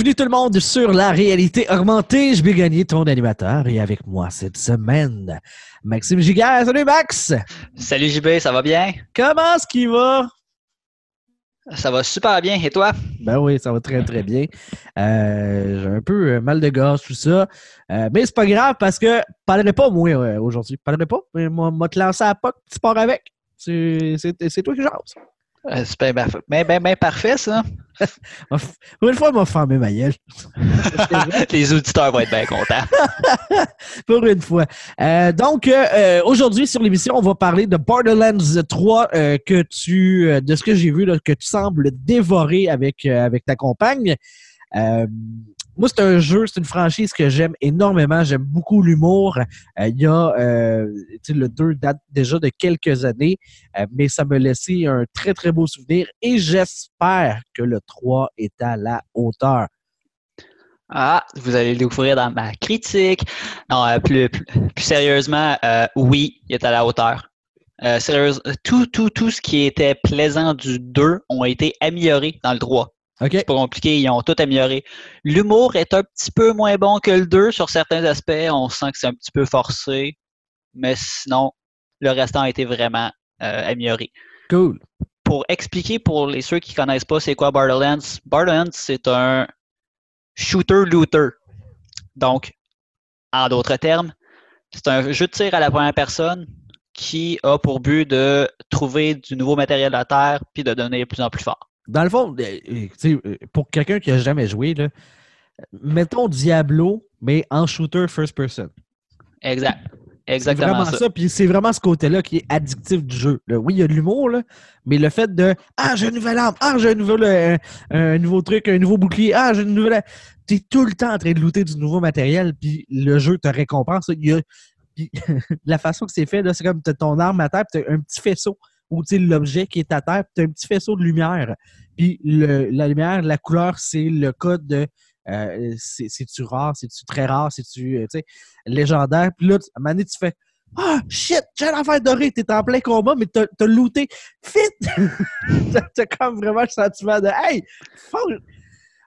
Bienvenue tout le monde sur la réalité augmentée. Je vais gagner ton animateur et avec moi cette semaine, Maxime Giguère. Salut Max! Salut JB, ça va bien? Comment est-ce qu'il va? Ça va super bien. Et toi? Ben oui, ça va très très bien. Euh, j'ai un peu euh, mal de gorge, tout ça. Euh, mais c'est pas grave parce que parlerai pas moi aujourd'hui. Parlerai pas. Mais moi, moi te lancer à POC, tu pars avec. C'est toi qui jases. Euh, C'est bien, parfait, ça. Pour une fois, m'a fermé ma gueule. Les auditeurs vont être bien contents. Pour une fois. Euh, donc, euh, aujourd'hui, sur l'émission, on va parler de Borderlands 3 euh, que tu, de ce que j'ai vu, là, que tu sembles dévorer avec, avec ta compagne. Moi, c'est un jeu, c'est une franchise que j'aime énormément. J'aime beaucoup l'humour. Euh, Il y a, euh, le 2 date déjà de quelques années, euh, mais ça me laissé un très, très beau souvenir et j'espère que le 3 est à la hauteur. Ah, vous allez le découvrir dans ma critique. Non, plus, plus, sérieusement, oui, il est à la hauteur. Tout, tout, tout ce qui était plaisant du 2 ont été améliorés dans le 3. OK? C'est pas compliqué, ils ont tout amélioré. L'humour est un petit peu moins bon que le 2 sur certains aspects. On sent que c'est un petit peu forcé. Mais sinon, le restant a été vraiment euh, amélioré. Cool. Pour expliquer pour les ceux qui connaissent pas c'est quoi Borderlands, Borderlands c'est un shooter-looter. Donc, en d'autres termes, c'est un jeu de tir à la première personne qui a pour but de trouver du nouveau matériel à terre puis de devenir de plus en plus fort. Dans le fond, euh, euh, euh, pour quelqu'un qui n'a jamais joué, là, mettons Diablo, mais en shooter first person. Exact. C'est Exactement vraiment ça. ça. Puis c'est vraiment ce côté-là qui est addictif du jeu. là. Oui, il y a de l'humour, là, mais le fait de Ah, j'ai une nouvelle arme, ah, j'ai un nouveau, euh, un nouveau truc, un nouveau bouclier, ah, j'ai une nouvelle. Tu es tout le temps en train de looter du nouveau matériel, puis le jeu te récompense. Il y a- puis la façon que c'est fait, c'est comme tu as ton arme à terre, puis tu un petit faisceau, ou l'objet qui est à terre, puis tu as un petit faisceau de lumière. Puis le- la lumière, la couleur, c'est le code de euh, c'est- c'est-tu rare, c'est-tu très rare, c'est-tu euh, légendaire. Puis là, à un moment donné, tu fais Ah, shit, j'ai une affaire dorée, t'es en plein combat, mais t'as t'as looté. Fit! T'as- comme vraiment le sentiment de Hey!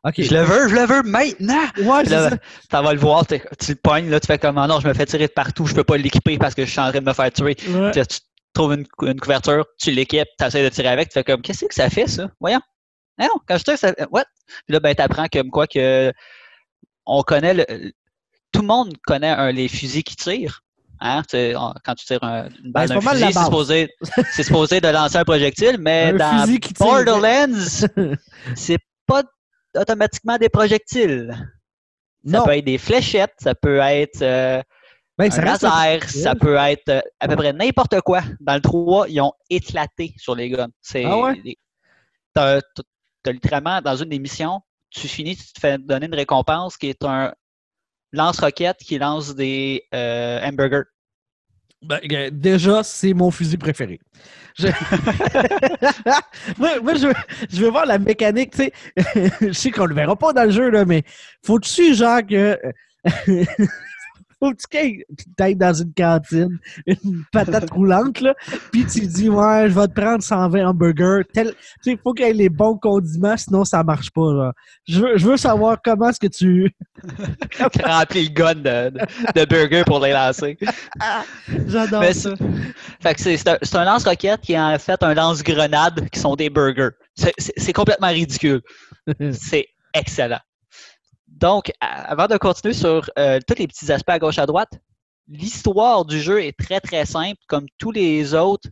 Ok. Je le veux, je le veux maintenant! Ouais, là, ça. vas le voir, tu le pognes, là, tu fais comme Ah non, je me fais tirer de partout, je peux pas l'équiper parce que je suis en train de me faire tuer. Ouais. Tu trouves une, cou- une couverture, tu l'équipes, tu essaies de tirer avec, tu fais comme Qu'est-ce que ça fait, ça? Voyons. Non, quand je tire, ça. What? Puis là, ben, t'apprends comme quoi que on connaît le. Tout le monde connaît un- les fusils qui tirent. Hein? Tu sais, on- quand tu tires un- une balle Ben, d'un fusil, c'est supposé, supposé de lancer un projectile, mais Un dans. Borderlands, c'est pas automatiquement des projectiles. Ça Non. peut être des fléchettes, ça peut être euh, Ben, ça reste un- laser, ça peut être euh, à peu près n'importe quoi. Dans le 3, ils ont éclaté sur les guns. C'est, Ah ouais? t'as, littéralement, dans une des missions, tu finis, tu te fais donner une récompense qui est un lance-roquette qui lance des euh, hamburgers. Ben, déjà, c'est mon fusil préféré. Je... moi, moi, je, veux, je veux voir la mécanique, tu sais. je sais qu'on le verra pas dans le jeu, là, mais faut-tu, genre, que. faut-tu que tu dans une cantine, une patate roulante, là, puis tu dis, ouais, je vais te prendre 120 hamburgers. Tel... Tu sais, il faut qu'il y ait les bons condiments, sinon ça marche pas, là. Je veux, je veux savoir comment est-ce que tu. qui remplit le gun de, de, de burgers pour les lancer. J'adore Mais ça. Fait que c'est, un, un lance-roquette qui est en fait un lance-grenade qui sont des burgers. C'est complètement ridicule. C'est excellent. Donc, avant de continuer sur euh, tous les petits aspects à gauche à droite, l'histoire du jeu est très très simple. Comme tous les autres,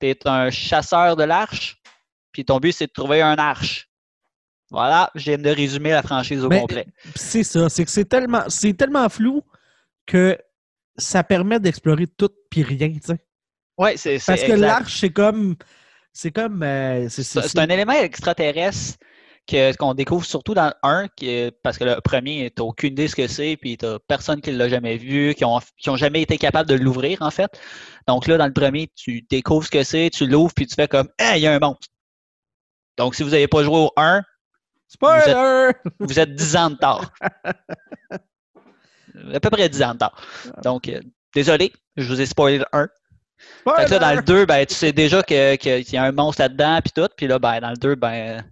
tu es un chasseur de l'arche, puis ton but c'est de trouver un arche. Voilà, je viens de résumer la franchise au Mais- complet. Puis C'est ça, c'est que c'est tellement, c'est tellement flou que ça permet d'explorer tout puis rien, tu sais. Ouais, c'est, c'est Parce que l'arche, c'est comme, c'est comme, euh, c'est un élément extraterrestre que- qu'on découvre surtout dans le 1, qui parce que le premier, tu aucune idée ce que c'est, puis tu personne qui l'a jamais vu, qui ont, qui ont jamais été capables de l'ouvrir, en fait. Donc là, dans le premier, tu découvres ce que c'est, tu l'ouvres, puis tu fais comme Ah, il y a un monstre. Donc, si vous n'avez pas joué au 1, Spoiler! vous êtes 10 ans de tard. À peu près 10 ans de tard. Donc, euh, désolé, je vous ai spoilé le 1. Fait que là, dans le 2, ben, tu sais déjà que- que- qu'il y a un monstre là-dedans, puis tout. Puis là, ben, dans le 2, ben,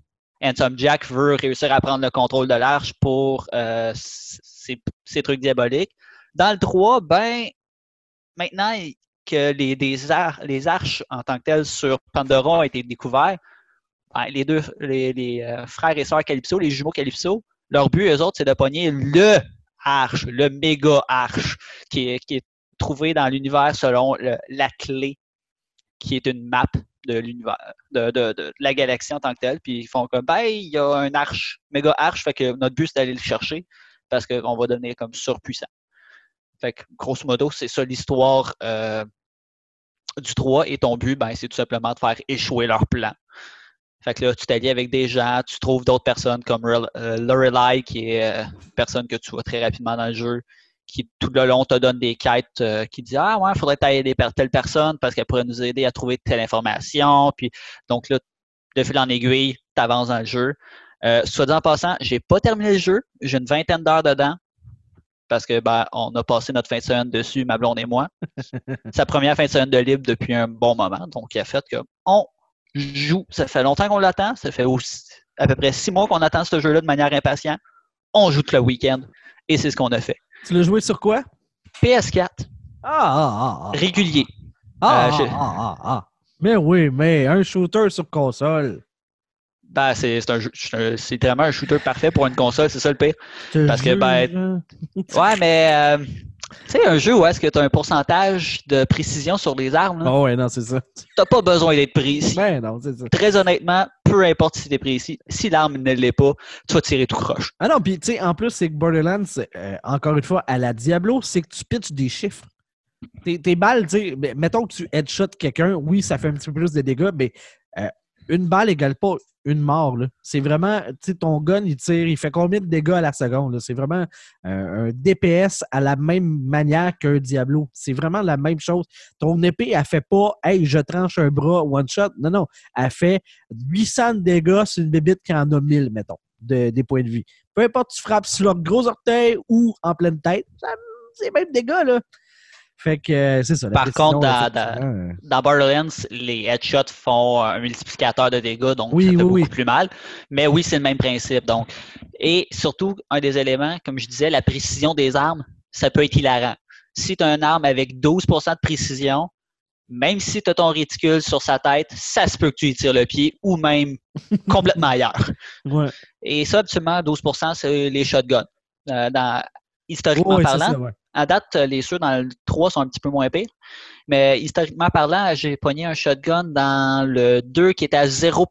Handsome Jack veut réussir à prendre le contrôle de l'arche pour euh, ses, trucs diaboliques. Dans le 3, ben, maintenant que les, des les arches en tant que telles sur Pandora ont été découvertes, ben, les deux les, les, euh, frères et sœurs Calypso, les jumeaux Calypso, leur but, eux autres, c'est de pogner le arche, le méga arche, qui est, qui est trouvé dans l'univers selon la clé, qui est une map de l'univers, de, de- de la galaxie en tant que telle. Puis ils font comme, ben, il y a un arche, méga arche, fait que notre but, c'est d'aller le chercher parce qu'on va devenir comme surpuissant. Fait que, grosso modo, c'est ça l'histoire euh, du 3. Et ton but, ben, c'est tout simplement de faire échouer leur plan. Fait que là, tu t'allies avec des gens, tu trouves d'autres personnes comme euh, Lorelai, qui est euh, une personne que tu vois très rapidement dans le jeu, qui tout le long te donne des quêtes, euh, qui dit Ah ouais, il faudrait t'aider per- telle personne parce qu'elle pourrait nous aider à trouver telle information. Puis donc là, de fil en aiguille, tu avances dans le jeu. Euh, soit dit en passant, j'ai pas terminé le jeu, j'ai une vingtaine d'heures dedans. Parce que ben, on a passé notre fin de semaine dessus, ma blonde et moi. Sa première fin de semaine de libre depuis un bon moment. Donc, il a fait que on joue. Ça fait longtemps qu'on l'attend. Ça fait aussi, à peu près six mois qu'on attend ce jeu-là de manière impatiente. On joue tout le week-end. Et c'est ce qu'on a fait. Tu l'as joué sur quoi? PS4, Ah, ah, ah, ah. régulier. Ah, Euh, je- ah, ah, ah, ah. Mais oui, mais un shooter sur console. Ben, c'est c'est un shooter parfait pour une console, c'est ça le pire. Parce que, ben, hein? Ouais, mais euh, tu sais, un jeu où est-ce que tu as un pourcentage de précision sur les armes, là, Ah ouais, non, c'est ça. t'as pas besoin d'être précis. Ben non, c'est ça. Très honnêtement, peu importe si tu es précis, si l'arme ne l'est pas, tu vas tirer tout croche. Ah non, puis tu sais, en plus, c'est que Borderlands, euh, encore une fois, à la Diablo, c'est que tu pitches des chiffres. Tes, tes balles, tu sais, ben, mettons que tu headshot quelqu'un, oui, ça fait un petit peu plus de dégâts, mais euh, une balle égale pas une mort. C'est vraiment, tu sais, ton gun, il tire, il fait combien de dégâts à la seconde? C'est vraiment euh, un DPS à la même manière qu'un Diablo. C'est vraiment la même chose. Ton épée, elle fait pas, hey, je tranche un bras, one shot. Non, non. Elle fait 800 de dégâts sur une bébite qui en a 1000, mettons, de- des points de vie. Peu importe, tu frappes sur le gros orteil ou en pleine tête, c'est les mêmes dégâts, là. Fait que euh, c'est ça. la Par contre, dans- euh, Dans Borderlands, les headshots font un multiplicateur de dégâts, donc Oui, ça fait oui, beaucoup oui. plus mal. Mais oui, c'est le même principe. Donc. Et surtout, un des éléments, comme je disais, la précision des armes, ça peut être hilarant. Si tu as une arme avec 12% de précision, même si tu as ton réticule sur sa tête, ça se peut que tu y tires le pied ou même complètement ailleurs. ouais. Et ça, absolument, 12% c'est les shotguns. Euh, dans, historiquement parlant, ça, ouais. À date, les ceux dans le 3 sont un petit peu moins pires. Mais historiquement parlant, j'ai pogné un shotgun dans le 2 qui était à 0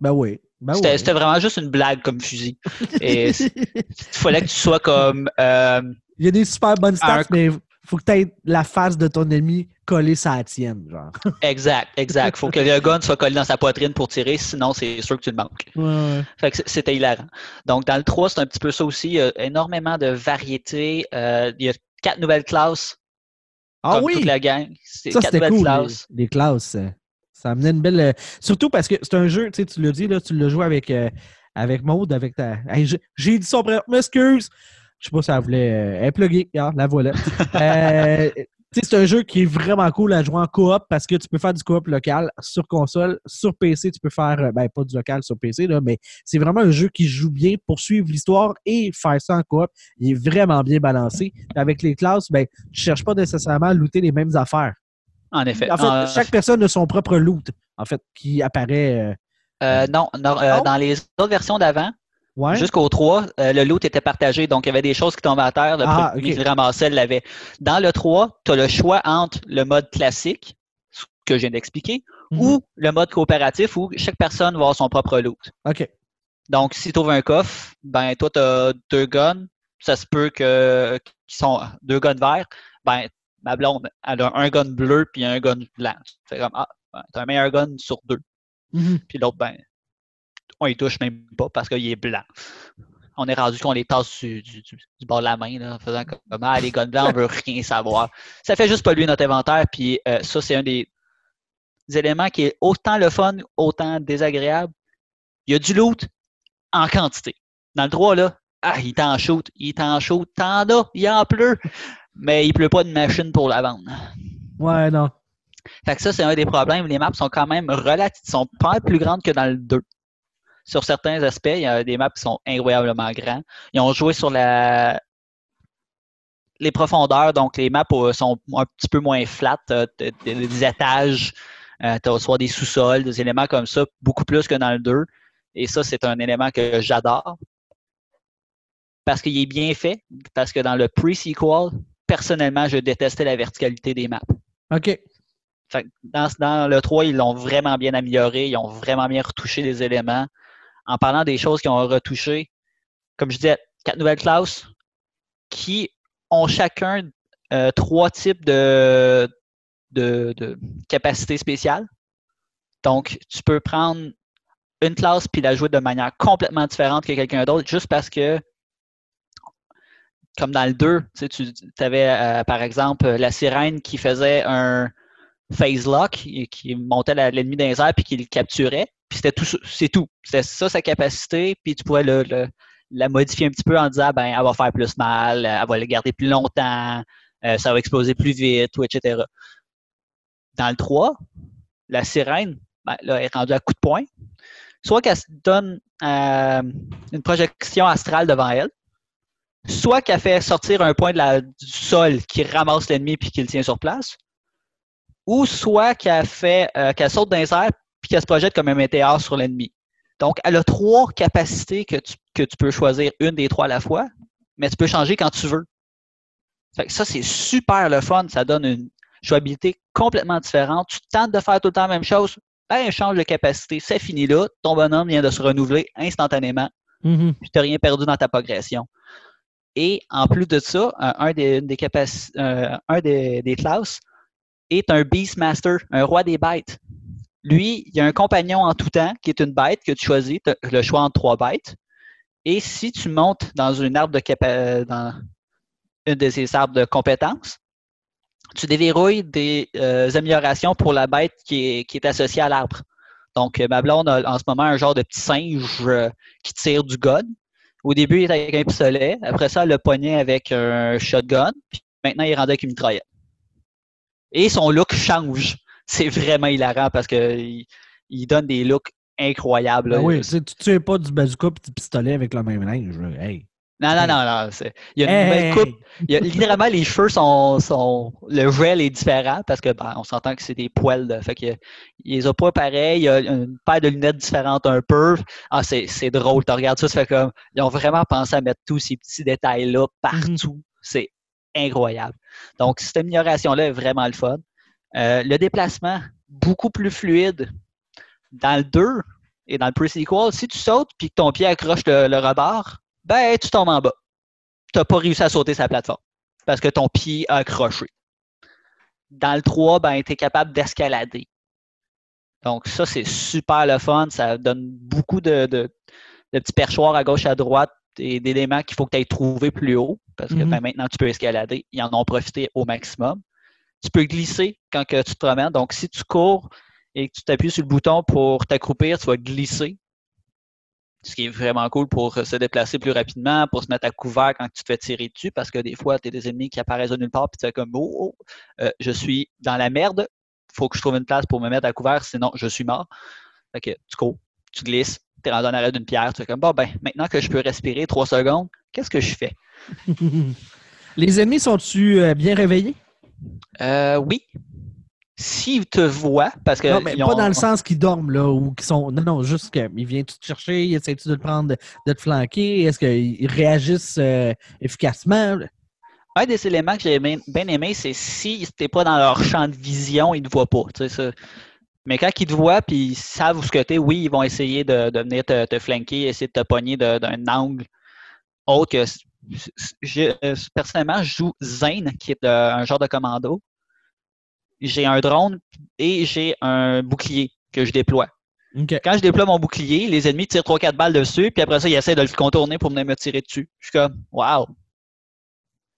Ben oui. Ben C'était oui. c'était vraiment juste une blague comme fusil. Et il fallait que tu sois comme. euh, Il y a des super bonnes stats, Un- mais faut que tu aies la face de ton ennemi collée sur la tienne, genre. exact, exact. faut que le gun soit collé dans sa poitrine pour tirer, sinon c'est sûr que tu le manques. Ouais, ouais. Fait que c- c'était hilarant. Donc, dans le 3, c'est un petit peu ça aussi. Il y a énormément de variétés. Euh, il y a quatre nouvelles classes. Ah comme oui! toute la gang. C'est Ça, quatre c'était nouvelles cool. classes. Les, les classes. euh, Ça amenait une belle. euh, Surtout parce que c'est un jeu, tu sais, tu l'as dit, là, tu l'as joué avec, euh, avec Maud, avec ta. Hey, j'ai- dit son prénom, m'excuse! Je sais pas si elle voulait. Euh, elle est pluguée. Ah, la voilà. Euh, c'est un jeu qui est vraiment cool à jouer en coop parce que tu peux faire du coop local sur console. Sur PC, tu peux faire. euh, Ben, pas du local sur PC, là, mais c'est vraiment un jeu qui joue bien pour suivre l'histoire et faire ça en coop. Il est vraiment bien balancé. Avec les classes, ben, tu cherches pas nécessairement à looter les mêmes affaires. En effet. En fait, Euh, chaque personne a son propre loot, en fait, qui apparaît. euh, euh, non, non, euh, Non? dans les autres versions d'avant, ouais. Jusqu'au 3, euh, le loot était partagé. Donc, il y avait des choses qui tombaient à terre. Le Ah, premier ok. qui le ramassait l'avait. Dans le 3, tu as le choix entre le mode classique, ce que je viens d'expliquer, Mhm. ou le mode coopératif où chaque personne va avoir son propre loot. OK. Donc, si tu ouvres un coffre, ben toi, tu as deux guns. Ça se peut que qui sont deux guns verts. Ben, ma blonde, elle a un gun bleu puis un gun blanc. C'est comme, ah, ben, t'as un meilleur gun sur deux. Mhm. Puis l'autre, ben, on y touche même pas parce qu'il est blanc. On est rendu qu'on les tasse du, du- bord de la main, là, en faisant comme ah, les guns blancs, on veut rien savoir. Ça fait juste polluer notre inventaire, puis euh, ça, c'est un des, des éléments qui est autant le fun, autant désagréable. Il y a du loot en quantité. Dans le 3, là, ah, il t'en shoot, il t'en shoot, t'en as, il en pleut, mais il pleut pas de machine pour la vendre. Ouais, non. Fait que ça, c'est un des problèmes. Les maps sont quand même relatifs, sont pas plus grandes que dans le 2. Sur certains aspects, il y a des maps qui sont incroyablement grands. Ils ont joué sur la, les profondeurs, donc les maps euh, sont un petit peu moins flat, des étages, euh, tu as soit des sous-sols, des éléments comme ça, beaucoup plus que dans le 2. Et ça, c'est un élément que j'adore. Parce qu'il est bien fait, parce que dans le pre-sequel, personnellement, je détestais la verticalité des maps. OK. dans, dans, le 3, ils l'ont vraiment bien amélioré, ils ont vraiment bien retouché les éléments. En parlant des choses qu'ils ont retouchées, comme je disais, quatre nouvelles classes qui ont chacun euh, trois types de capacités spéciales. Donc, tu peux prendre une classe puis la jouer de manière complètement différente que quelqu'un d'autre juste parce que, comme dans le 2, tu, avais euh, par exemple la sirène qui faisait un phase lock, et qui montait l'ennemi dans les airs puis qui le capturait. Puis c'était tout, c'est tout. C'était ça sa capacité, puis tu pouvais la modifier un petit peu en disant ben elle va faire plus mal, elle va le garder plus longtemps, euh, ça va exploser plus vite, etc. Dans le 3, la sirène ben, là, est rendue à coup de poing. Soit qu'elle se donne euh, une projection astrale devant elle, soit qu'elle fait sortir un point du sol qui ramasse l'ennemi puis qui le tient sur place, ou soit qu'elle fait euh, qu'elle saute dans les airs puis qu'elle se projette comme un météore sur l'ennemi. Donc, elle a trois capacités que tu, que tu peux choisir une des trois à la fois, mais tu peux changer quand tu veux. ça, c'est super le fun. Ça donne une jouabilité complètement différente. Tu tentes de faire tout le temps la même chose, ben, change de capacité. C'est fini là. Ton bonhomme vient de se renouveler instantanément. Mm-hmm. tu n'as rien perdu dans ta progression. Et en plus de ça, un des, des, euh, un des, des classes est un Beastmaster, un roi des bêtes. Lui, il y a un compagnon en tout temps qui est une bête que tu choisis, le choix entre trois bêtes. Et si tu montes dans une arbre de euh, dans une de ces arbres de compétences, tu déverrouilles des euh, améliorations pour la bête qui est, associée à l'arbre. Donc, ma blonde a en ce moment un genre de petit singe euh, qui tire du gun. Au début, il était avec un pistolet. Après ça, elle le poignet avec un shotgun. Puis maintenant, il est rendu avec une mitraillette. Et son look change c'est vraiment hilarant parce qu'il il donne des looks incroyables. Ben oui, tu tues pas du bazooka et du pistolet avec le même linge. Hey. Non, non, non, non. Il y a une nouvelle coupe. Il y a, littéralement, les cheveux sont, sont. Le gel est différent parce que ben, on s'entend que c'est des poils. Fait que, il les a pas pareil. Il y a une paire de lunettes différentes un peu. Ah, c'est, c'est drôle. Tu regardes ça, ça fait comme. Ils ont vraiment pensé à mettre tous ces petits détails-là partout. Mhm. C'est incroyable. Donc, cette amélioration-là est vraiment le fun. Euh, le déplacement, beaucoup plus fluide. Dans le 2 et dans le pre-sequel, si tu sautes et que ton pied accroche le, rebord, ben, tu tombes en bas. Tu n'as pas réussi à sauter sa plateforme parce que ton pied a accroché. Dans le 3, ben, tu es capable d'escalader. Donc, ça, c'est super le fun. Ça donne beaucoup de, petits perchoirs à gauche, à droite et d'éléments qu'il faut que tu ailles trouver plus haut parce que mm-hmm. ben, maintenant, tu peux escalader. Ils en ont profité au maximum. Tu peux glisser quand que tu te promènes. Donc, si tu cours et que tu t'appuies sur le bouton pour t'accroupir, tu vas glisser. Ce qui est vraiment cool pour se déplacer plus rapidement, pour se mettre à couvert quand tu te fais tirer dessus, parce que des fois, tu as des ennemis qui apparaissent de nulle part, puis tu fais comme Oh, oh euh, je suis dans la merde, faut que je trouve une place pour me mettre à couvert, sinon je suis mort. Fait tu cours, tu glisses, tu es rendu en arrêt d'une pierre, tu fais comme bon ben, maintenant que je peux respirer trois secondes, qu'est-ce que je fais? Les ennemis sont-ils euh, bien réveillés? Euh, oui. S'ils te voient, parce que. Non, mais pas dans le sens qu'ils dorment, là, ou qu'ils sont. Non, non, juste qu'ils viennent te chercher, essaient-tu de te prendre, de, te flanquer? Est-ce qu'ils réagissent euh, efficacement? Un des éléments que j'ai bien, aimé, c'est si t'es pas dans leur champ de vision, ils ne te voient pas. Mais quand ils te voient puis ils savent où ce que t'es, oui, ils vont essayer de, venir te, te, flanquer, essayer de te pogner d'un angle autre que personnellement, je joue Zane, qui est euh, un genre de commando. J'ai un drone et j'ai un bouclier que je déploie. Quand je déploie mon bouclier, les ennemis tirent 3-4 balles dessus, puis après ça, ils essaient de le contourner pour venir me tirer dessus. Je suis comme, wow!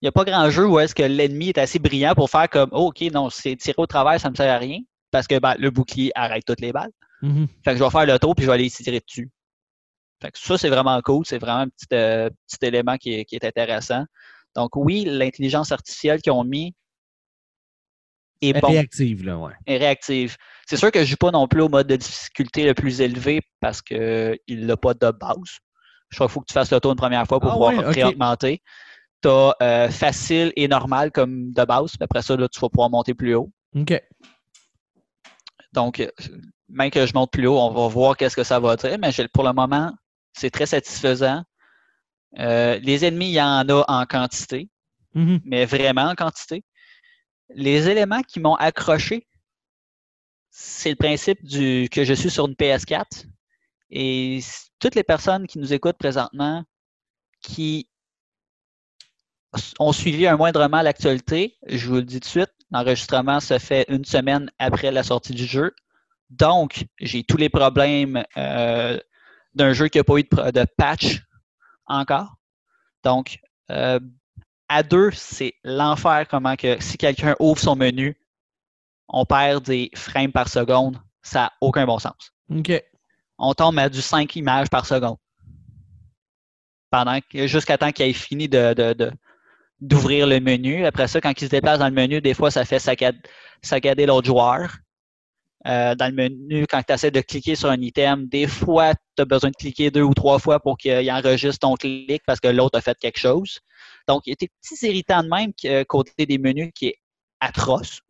Il n'y a pas grand jeu où est-ce que l'ennemi est assez brillant pour faire comme, oh, OK, non, c'est tiré au travers, ça ne me sert à rien, parce que ben, le bouclier arrête toutes les balles. Mm-hmm. Fait que je vais faire le tour, puis je vais aller tirer dessus ça, c'est vraiment cool. C'est vraiment un petit, euh, élément qui est, intéressant. Donc, oui, l'intelligence artificielle qu'ils ont mis est bon. Réactive, là, ouais. Est réactive. C'est sûr que je joue pas non plus au mode de difficulté le plus élevé parce qu'il n'a pas de base. Je crois qu'il faut que tu fasses le tour une première fois pour Ah pouvoir ouais. Tu as facile et normal comme de base. Après ça, là, tu vas pouvoir monter plus haut. OK. Donc, euh, même que je monte plus haut, on va voir qu'est-ce que ça va dire. Mais pour le moment, c'est très satisfaisant. Euh, les ennemis, il y en a en quantité, Mhm. mais vraiment en quantité. Les éléments qui m'ont accroché, c'est le principe du que je suis sur une PS4. Et toutes les personnes qui nous écoutent présentement, qui ont suivi un moindrement l'actualité, je vous le dis tout de suite, l'enregistrement se fait une semaine après la sortie du jeu. Donc, j'ai tous les problèmes euh, d'un jeu qui n'a pas eu de, patch encore. Donc, euh, à deux, c'est l'enfer comment que si quelqu'un ouvre son menu, on perd des frames par seconde. Ça n'a aucun bon sens. OK. On tombe à du 5 images par seconde. Pendant jusqu'à temps qu'il ait fini de, de- de- d'ouvrir le menu. Après ça, quand il se déplace dans le menu, des fois, ça fait saccad- saccader l'autre joueur. Euh, dans le menu, quand tu essaies de cliquer sur un item, des fois, tu as besoin de cliquer deux ou trois fois pour qu'il enregistre ton clic parce que l'autre a fait quelque chose. Donc, il y a des petits irritants de même euh, côté des menus qui est atroce.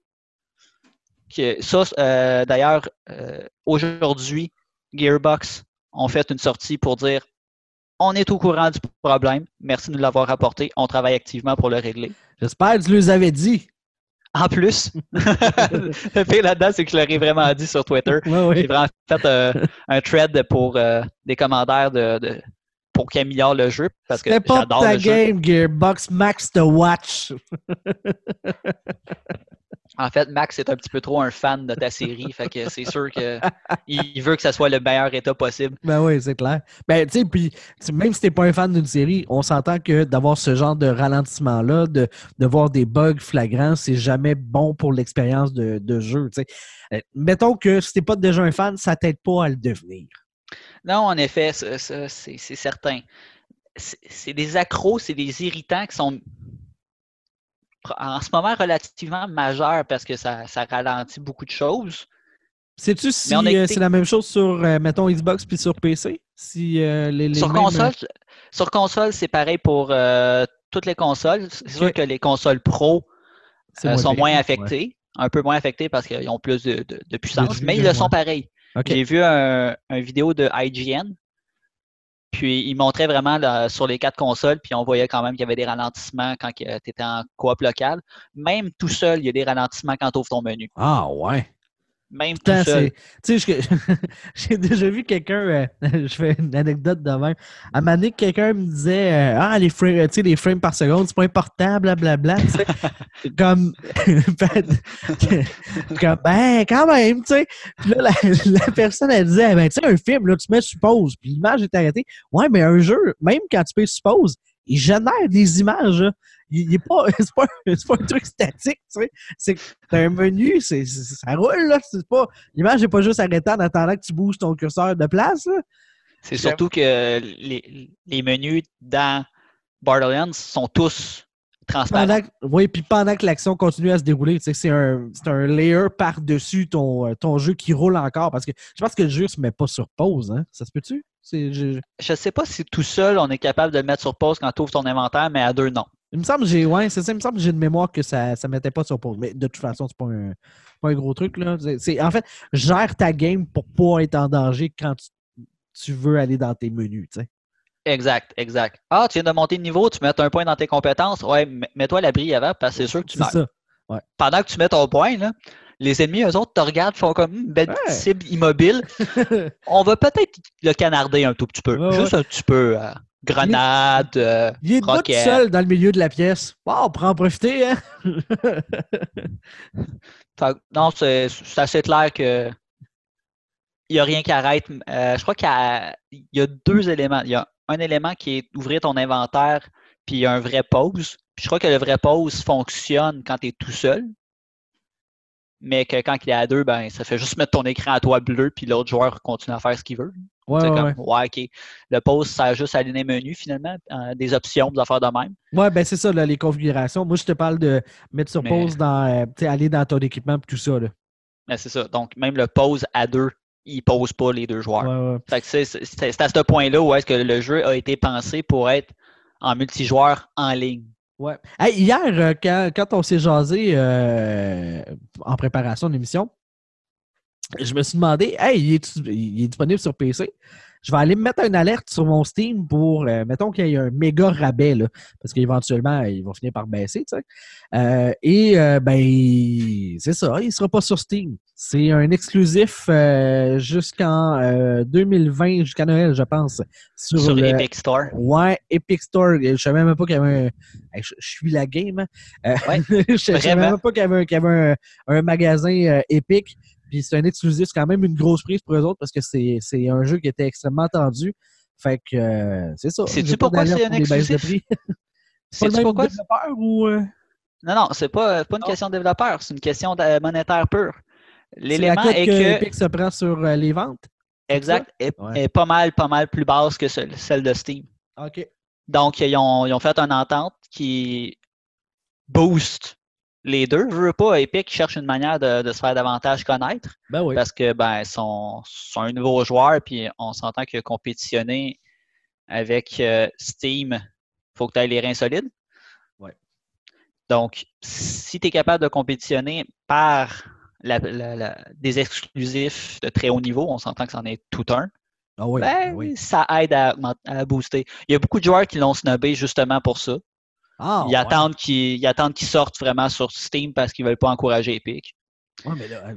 Ça, euh, d'ailleurs, aujourd'hui, Gearbox ont fait une sortie pour dire on est au courant du problème, merci de nous l'avoir rapporté, on travaille activement pour le régler. J'espère que tu les avais dit. En plus, le pire là-dedans, c'est que je leur ai vraiment dit sur Twitter. Ouais, J'ai vraiment fait euh, un thread pour euh, des commentaires de, de- pour qu'ils améliorent le jeu parce que j'adore ta le jeu. game, Gearbox Max to watch. En fait, Max est un petit peu trop un fan de ta série, fait que c'est sûr qu'il veut que ça soit le meilleur état possible. Ben oui, c'est clair. Ben, tu sais, puis tu- même si t'es pas un fan d'une série, on s'entend que d'avoir ce genre de ralentissement-là, de, de voir des bugs flagrants, c'est jamais bon pour l'expérience de, de jeu. tu sais. Euh, mettons que si t'es pas déjà un fan, ça t'aide pas à le devenir. Non, en effet, c'est certain. C'est des accros, c'est des irritants qui sont en ce moment relativement majeurs parce que ça, ça ralentit beaucoup de choses. Sais-tu si euh, été- c'est la même chose sur, euh, mettons, Xbox puis sur PC? Si euh, les, les Sur mêmes- console, sur console, c'est pareil pour euh, toutes les consoles. C'est sûr que les consoles pro sont moins Ouais. affectées, un peu moins affectées parce qu'ils ont plus de, de- de puissance, mais ils le sont pareil. J'ai vu un, un vidéo de IGN, puis il montrait vraiment sur les quatre consoles, puis on voyait quand même qu'il y avait des ralentissements quand tu étais en coop local. Même tout seul, il y a des ralentissements quand tu ouvres ton menu. Ah, ouais. Même tout seul. Tu sais, j'ai déjà vu quelqu'un, euh, je fais une anecdote de même. À un moment donné, quelqu'un me disait euh, Ah, les frames, tu sais, les frames par seconde, c'est pas important, blablabla. comme, ben, comme, ben, quand même, tu sais. Puis là, la, la personne, elle disait Ben, tu sais, un film, là, tu mets suppose, puis l'image est arrêtée. Ouais, mais un jeu, même quand tu peux suppose, il génère des images, là. Il, il est pas, c'est pas, c'est pas un truc statique, tu sais. C'est t'as un menu, c'est, ça roule, là. C'est pas, l'image n'est pas juste arrêtée en attendant que tu bouges ton curseur de place. C'est surtout que les, les menus dans Borderlands sont tous transparents. Pendant, oui, puis pendant que l'action continue à se dérouler, tu sais, c'est un, c'est un layer par-dessus ton, euh, ton jeu qui roule encore. Parce que je pense que le jeu se met pas sur pause, hein. Ça se peut-tu? Je ne sais pas si tout seul, on est capable de le mettre sur pause quand tu ouvres ton inventaire, mais à deux, non. Il me semble que j'ai. Ouais, c'est ça, il me semble que j'ai une mémoire que ça ne mettait pas sur pause. Mais de toute façon, c'est pas un, pas un gros truc, là. En fait, gère ta game pour pas être en danger quand tu, tu veux aller dans tes menus. Exact, exact. Ah, tu viens de monter de niveau, tu mets un point dans tes compétences. Ouais, mets-toi l'abri avant parce que c'est sûr que tu meurs. ça. Pendant que tu mets ton point, là, les ennemis, eux autres, te regardent, font comme une belle petite Ouais. cible immobile. On va peut-être le canarder un tout petit peu. Ouais, Juste un petit peu. euh, grenade, euh, Il est tout seul dans le milieu de la pièce. Wow, on pourrait en profiter, hein? Non, c'est assez clair que il n'y a rien qui arrête. Euh, je crois qu'il y, a- il y a deux éléments. Il y a un élément qui est ouvrir ton inventaire, puis il y a un vrai pause. Puis je crois que le vrai pause fonctionne quand tu es tout seul. Mais que quand il est à deux, ben, ça fait juste mettre ton écran à toi bleu, puis l'autre joueur continue à faire ce qu'il veut. Ouais, ouais, comme, ouais. OK. Le pause sert juste à aligner menu, finalement, euh, des options, des affaires de même. Ouais, ben c'est ça, là, les configurations. Moi, je te parle de mettre sur Mais- pause, dans, euh, tu sais, aller dans ton équipement et tout ça. Là. Mais c'est ça. Donc, même le pause à deux, il pose pas les deux joueurs. Fait que c'est, c'est- c'est à ce point-là où est-ce que le jeu a été pensé pour être en multijoueur en ligne. Ouais. Hey, hier, euh, quand, quand on s'est jasé euh, en préparation de l'émission, je me suis demandé, hey, il est, il est disponible sur PC? Je vais aller me mettre une alerte sur mon Steam pour, euh, mettons qu'il y ait un méga rabais, là, parce qu'éventuellement, il va finir par baisser, tu sais. Euh, et, euh, ben, c'est ça, il ne sera pas sur Steam. C'est un exclusif euh, jusqu'en euh, 2020, jusqu'à Noël, je pense. Sur, Sur le, Epic Store. Ouais, Epic Store. Je savais même pas qu'il y avait un. Hey, je, je suis la game. hein. Euh, Ouais, je savais même pas qu'il y avait un, qu'il y avait un, un magasin euh, Epic. Puis c'est un exclusif. C'est quand même une grosse prise pour eux autres parce que c'est un jeu qui était extrêmement attendu. Fait que euh, c'est ça. Sais-tu pourquoi c'est un exclusif? C'est pourquoi? développeur ou. euh, Non, non, c'est pas, pas une Non. question de développeur, c'est une question de- monétaire pure. L'élément est que que, Epic se prend sur euh, les ventes. exact, est, Ouais. est pas mal, pas mal plus basse que celle, celle de Steam. OK. Donc, ils ont, ils ont fait une entente qui booste les deux. Je veux pas, Epic cherche une manière de, de se faire davantage connaître Ben oui. parce que ben, sont, sont un nouveau joueur, puis on s'entend que compétitionner avec euh, Steam, faut que tu aies les reins solides. Ouais. Donc, si tu es capable de compétitionner par la- la- la- des exclusifs de très haut niveau, on s'entend que c'en est tout un, Ah oui. ben, ben oui. ça aide à, à booster. Il y a beaucoup de joueurs qui l'ont snobé justement pour ça. Ah, ils, ouais. attendent qu'ils, ils attendent qu'ils sortent vraiment sur Steam parce qu'ils veulent pas encourager Epic. Ouais, mais là, euh,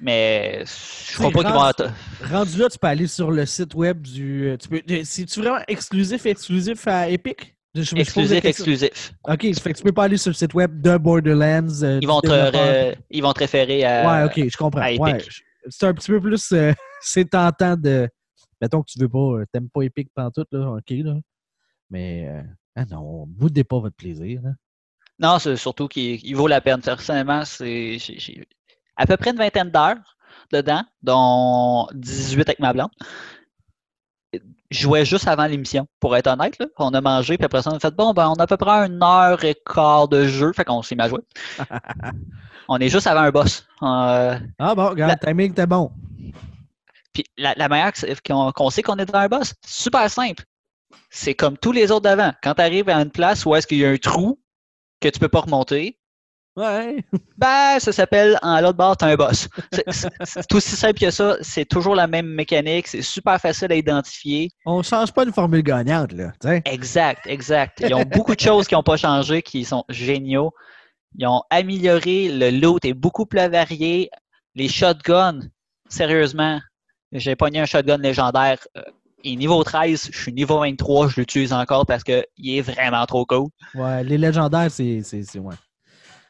Mais je crois pas qu'ils vont atta- Rendu là, tu peux aller sur le site web du. euh, Tu peux, c'est-tu vraiment exclusif, exclusif à Epic? Je- exclusif, exclusif. OK, fait que tu peux pas aller sur le site web de Borderlands. euh, Ils vont, te, développeur. ré- ils vont te référer à. Ouais, OK, je comprends. Ouais, c'est un petit peu plus. euh, c'est tentant de. Mettons que tu veux pas. euh, T'aimes pas Epic pantoute, là. OK, là. Mais. Ah non, boudez pas votre plaisir. hein. Non, c'est surtout qu'il il vaut la peine. Personnellement, c'est à peu près une vingtaine d'heures dedans, dont 18 avec ma blonde. Je jouais juste avant l'émission, pour être honnête. Là. On a mangé, puis après ça, on a fait bon, ben, on a à peu près une heure et quart de jeu. Fait qu'on s'est mis à jouer. on est juste avant un boss. Euh, Ah bon, regarde, le timing était bon. Puis la, la c'est- qu'on sait qu'on est dans un boss, super simple. C'est comme tous les autres d'avant. Quand tu arrives à une place où est-ce qu'il y a un trou que tu peux pas remonter, Ouais. ben ça s'appelle en l'autre bord, t'as un boss. C'est- aussi simple que ça. C'est toujours la même mécanique. C'est super facile à identifier. On change pas une formule gagnante, là. tu sais. Exact, exact. Ils ont beaucoup de choses qui n'ont pas changé, qui sont géniaux. Ils ont amélioré le loot est beaucoup plus varié. Les shotguns, sérieusement, j'ai pogné un shotgun légendaire. Et niveau 13, je suis niveau 23, je l'utilise encore parce qu'il est vraiment trop cool. Ouais, les légendaires, c'est. ouais.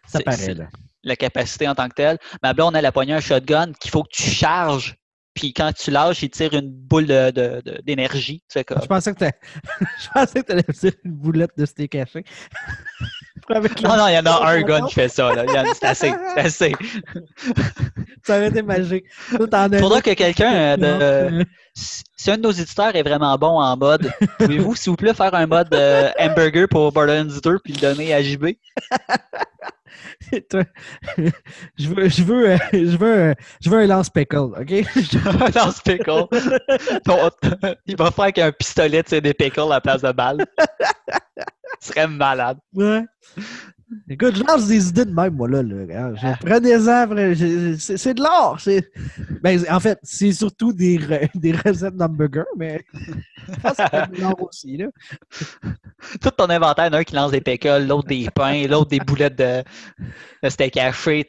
Ça paraît, là. La capacité en tant que telle. Ma blonde, elle a pogné un shotgun qu'il faut que tu charges. Puis quand tu lâches, il tire une boule de- de- de- d'énergie. Comme... Je pensais que que t'allais me dire une boulette de steak haché. Avec Non, non, il y en a un gun qui fait ça. C'est assez. C'est assez. Ça aurait été magique. Un Faudra que quelqu'un euh, de, euh, Si un de nos éditeurs est vraiment bon en mode, pouvez-vous, s'il vous plaît, faire un mode euh, hamburger pour Borderlands 2 puis le donner à JB? je veux, je veux, euh, je veux, un- je veux un lance pickle, ok? Dans ce pickle. Ton- Il va faire avec un pistolet, tu sais, des pickles à la place de balles. Ce serait malade. Ouais. Écoute, je lance des idées de même, moi, là. là. Je- Prenez-en, c'est de l'or. Ben, en fait, c'est surtout des, re- des recettes d'hamburger, mais je pense que c'est de l'or aussi, là. Tout ton inventaire, un qui lance des pickles, l'autre des pains, l'autre des boulettes de, de steak haché.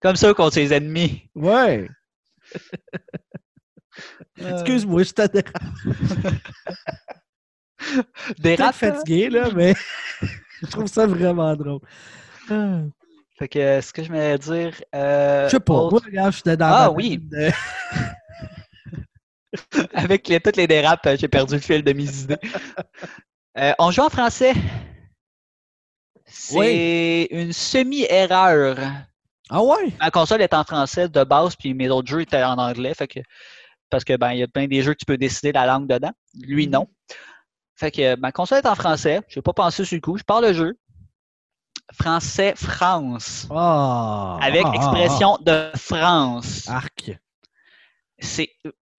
Comme ça contre ses ennemis. Ouais. Euh, Excuse-moi, je t'ai Des rats fatigué, là, mais je trouve ça vraiment drôle. Ah. Fait que, euh, ce que je voulais dire. euh, Je sais pas. autre- Moi, regarde, j'étais dans Ah, oui. de- Avec les, toutes les dérapes, euh, j'ai perdu le fil de mes idées. Euh, on joue en français? C'est Oui. une semi-erreur. Ah ouais? Ma console est en français de base, puis mes autres jeux étaient en anglais. Fait que parce que ben, il y a plein des jeux que tu peux décider la langue dedans. Lui, non. Fait que ma console est en français. Je n'ai pas pensé sur le coup. Je parle le jeu. Français France. Ah! avec ah, ah, expression de France. Arc. C'est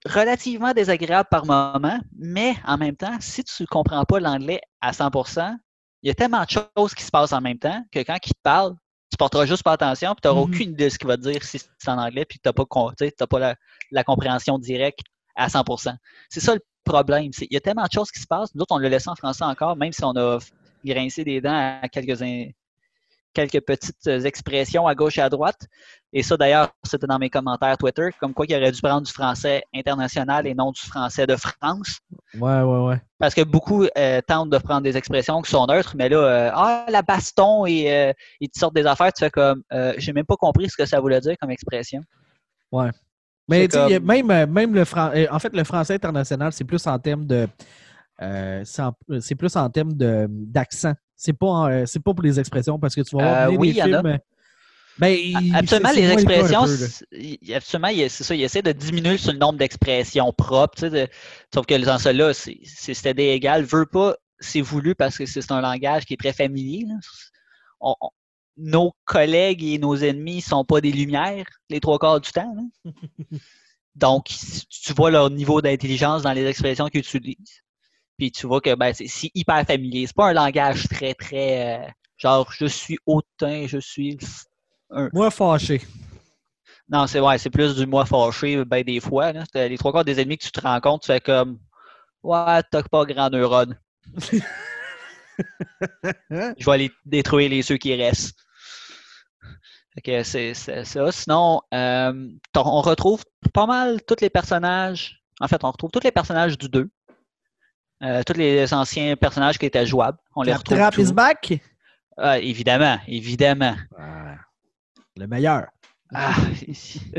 relativement désagréable par moment, mais en même temps, si tu ne comprends pas l'anglais à 100%, il y a tellement de choses qui se passent en même temps que quand il te parle, tu porteras juste pas attention, puis tu n'auras Mhm. aucune idée de ce qu'il va te dire si c'est en anglais, puis tu n'as pas, pas la, la compréhension directe à 100%. C'est ça le problème. Il y a tellement de choses qui se passent. Nous autres, on le laisse en français encore, même si on a grincé des dents à quelques, quelques petites expressions à gauche et à droite. Et ça, d'ailleurs, c'était dans mes commentaires Twitter, comme quoi il aurait dû prendre du français international et non du français de France. Ouais, ouais, ouais. Parce que beaucoup euh, tentent de prendre des expressions qui sont neutres, mais là, euh, ah, la baston et euh, ils te sortent des affaires, tu fais comme, euh, j'ai même pas compris ce que ça voulait dire comme expression. Mais y a comme- même, euh, même le fran- euh, en fait, le français international, c'est plus en termes de. euh, c'est plus en termes d'accent. C'est pas, euh, c'est pas pour les expressions parce que tu vas voir Euh, oui, des a. films. Ben, il- Absolument, les expressions, peu, absolument, c'est ça, il essaie de diminuer sur le nombre d'expressions propres, de- sauf que dans cela, c'était égal, veut pas, c'est voulu parce que c'est c'est un langage qui est très familier. là. On- on- nos collègues et nos ennemis sont pas des lumières les trois quarts du temps. Donc, tu vois leur niveau d'intelligence dans les expressions qu'ils utilisent. Puis tu vois que ben, c'est hyper familier. C'est pas un langage très, très euh, genre je suis hautain, je suis Moi, fâché. non, c'est ouais, c'est plus du moi fâché, ben des fois. Là. Les trois quarts des ennemis que tu te rends compte, tu fais comme Ouais, t'as pas grand neurone. Je vais aller détruire les ceux qui restent. Que c'est ça. Sinon, euh, on retrouve pas mal tous les personnages. En fait, on retrouve tous les personnages du 2. Euh, tous les anciens personnages qui étaient jouables. On les retrouve. Trap is back? Ah, évidemment, évidemment. Ah, le meilleur. Ah,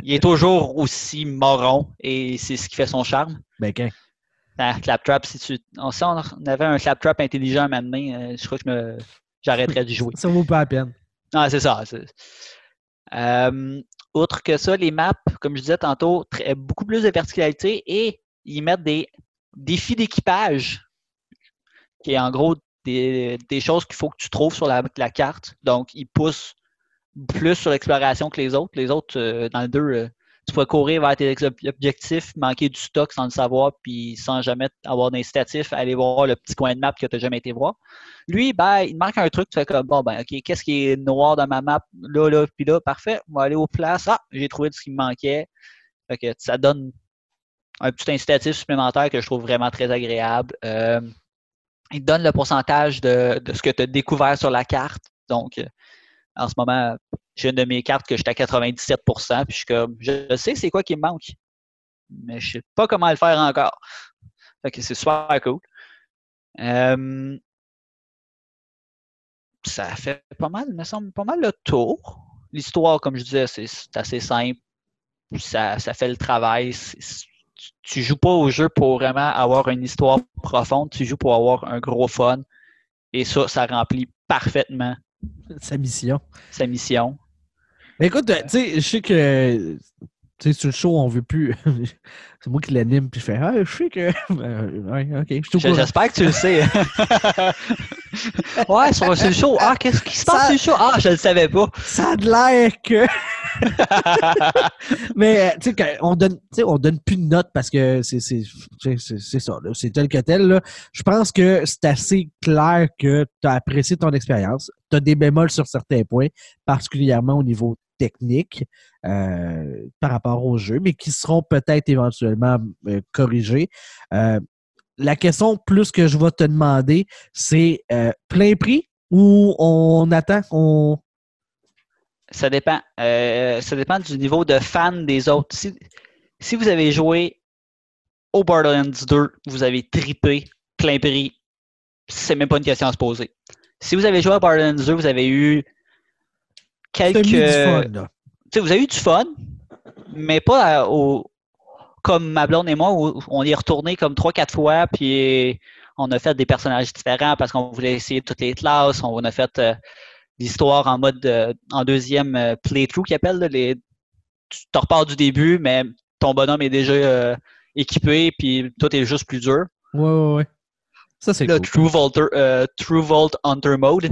il est toujours aussi moron et c'est ce qui fait son charme. Ben, quand? Ah, Claptrap, si tu. On, si on avait un Claptrap intelligent maintenant, euh, je crois que j'arrêterais de jouer. Ça vaut pas la peine. Non, c'est ça. Euh, outre que ça, les maps, comme je disais tantôt, très- beaucoup plus de verticalité et ils mettent des défis d'équipage, qui est en gros des, des choses qu'il faut que tu trouves sur la, la carte. Donc, ils poussent plus sur l'exploration que les autres. Les autres, euh, dans le 2, euh, tu peux courir vers tes ob- objectifs, manquer du stock sans le savoir, puis sans jamais avoir d'incitatif, aller voir le petit coin de map que tu n'as jamais été voir. Lui, ben, il manque un truc, tu fais comme, bon, ben, OK, qu'est-ce qui est noir dans ma map? Là, là, puis là, parfait, on va aller aux places. Ah, j'ai trouvé ce qui me manquait. Fait que ça donne un petit incitatif supplémentaire que je trouve vraiment très agréable. Euh, il donne le pourcentage de, de ce que tu as découvert sur la carte. Donc, euh, en ce moment, j'ai une de mes cartes que j'étais à 97% puis je suis comme, je sais c'est quoi qui me manque, mais je sais pas comment le faire encore. Fait que c'est super cool. Euh, ça fait pas mal, me semble, pas mal le tour. L'histoire, comme je disais, c'est assez simple. Ça, ça fait le travail. Tu- tu joues pas au jeu pour vraiment avoir une histoire profonde, tu joues pour avoir un gros fun. Et ça, ça remplit parfaitement Sa mission. sa mission. Écoute, tu sais, je sais que. Tu sais, sur le show, on veut plus. c'est moi qui l'anime, puis je fais Ah, je sais que. Euh, ouais, ok, je suis. J'espère que tu le sais. ouais, sur, sur le show. Ah, qu'est-ce qui se passe Ça- sur le show? Ah, je le savais pas. Ça a de l'air que. Mais, euh, tu sais, on donne, tu sais, on donne plus de notes parce que c'est ça, là. c'est tel que tel. Là. Je pense que c'est assez clair que tu as apprécié ton expérience. Tu as des bémols sur certains points, particulièrement au niveau technique euh, par rapport au jeu, mais qui seront peut-être éventuellement euh, corrigés. Euh, la question plus que je vais te demander, c'est plein prix ou on attend qu'on Ça dépend. Ça dépend du niveau de fan des autres. Si, vous avez joué au Borderlands 2, vous avez tripé, plein prix, c'est même pas une question à se poser. Si vous avez joué à Borderlands 2, vous avez eu quelques. mis du fun, là. tu sais, vous avez eu du fun, mais pas à- au, comme ma blonde et moi, où on y est retourné comme trois, quatre fois, puis on a fait des personnages différents parce qu'on voulait essayer toutes les classes. On a fait euh, l'histoire en mode euh, en deuxième euh, playthrough qu'ils appellent. là, les, tu te repars du début, mais ton bonhomme est déjà euh, équipé, puis tout est juste plus dur. Ouais, ouais, ouais. Ça, c'est Le cool. True, Volter, euh, True Vault Hunter Mode,